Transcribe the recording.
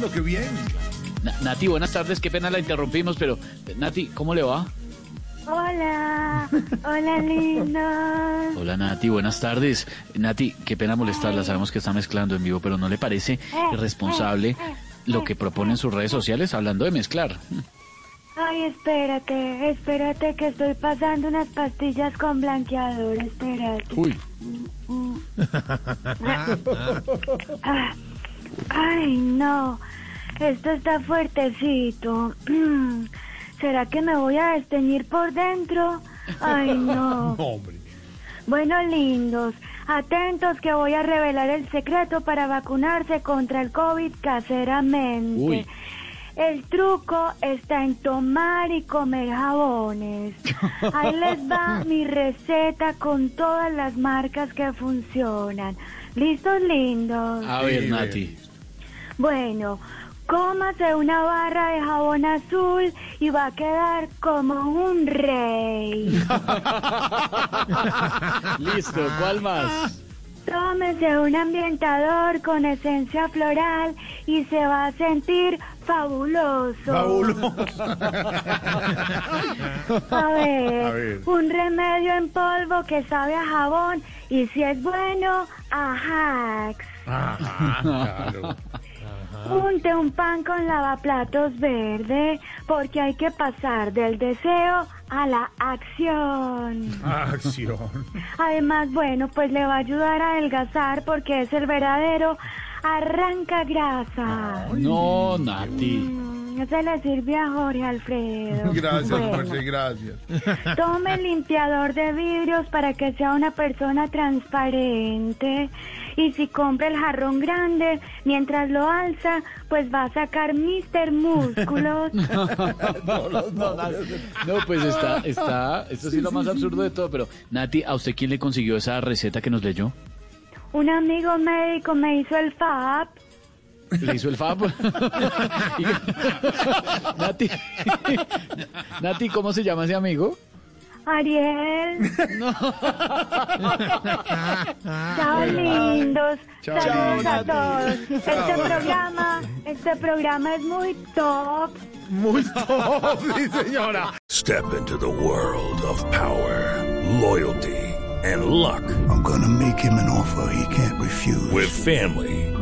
Lo que bien. Na- Nati, buenas tardes, qué pena la interrumpimos, pero Nati, ¿cómo le va? Hola, hola lindos. Hola Nati, buenas tardes. Nati, qué pena molestarla, sabemos que está mezclando en vivo, pero ¿no le parece irresponsable lo que propone en sus redes sociales hablando de mezclar? Ay, espérate, espérate que estoy pasando unas pastillas con blanqueador, espérate. Uy, Ah, Ay, no, esto está fuertecito. ¿Será que me voy a desteñir por dentro? Ay, no. Hombre. Bueno, lindos, atentos que voy a revelar el secreto para vacunarse contra el COVID caseramente. Uy. El truco está en tomar y comer jabones. Ahí les va mi receta con todas las marcas que funcionan. ¿Listos, lindos? a ver Sí, Nati. Bueno, cómase una barra de jabón azul y va a quedar como un rey. Listo, ¿cuál más? Tómese un ambientador con esencia floral y se va a sentir fabuloso. Fabuloso. A ver, A ver. un remedio en polvo que sabe a jabón y si es bueno, a hacks. Ajá, claro. Unte un pan con lavaplatos verde porque hay que pasar del deseo a la acción. Acción. Además, bueno, pues le va a ayudar a adelgazar porque es el verdadero arranca grasa. No, Nati. Se le sirve a Jorge Alfredo. Gracias, Bueno, gracias. Tome el limpiador de vidrios para que sea una persona transparente. Y si compra el jarrón grande, mientras lo alza, pues va a sacar Mister Músculos. No, pues está, está, esto sí es lo más absurdo de todo, pero Nati, ¿a usted quién le consiguió esa receta que nos leyó? Un amigo médico me hizo el FAP. ¿Le hizo el fab? Nati, Nati, ¿cómo se llama ese amigo? Ariel. Chao, lindos. Chao, Saludos a todos. Este programa, este programa es muy top. Muy top, sí, señora. Step into the world of power, loyalty, and luck. I'm gonna make him an offer he can't refuse. With family,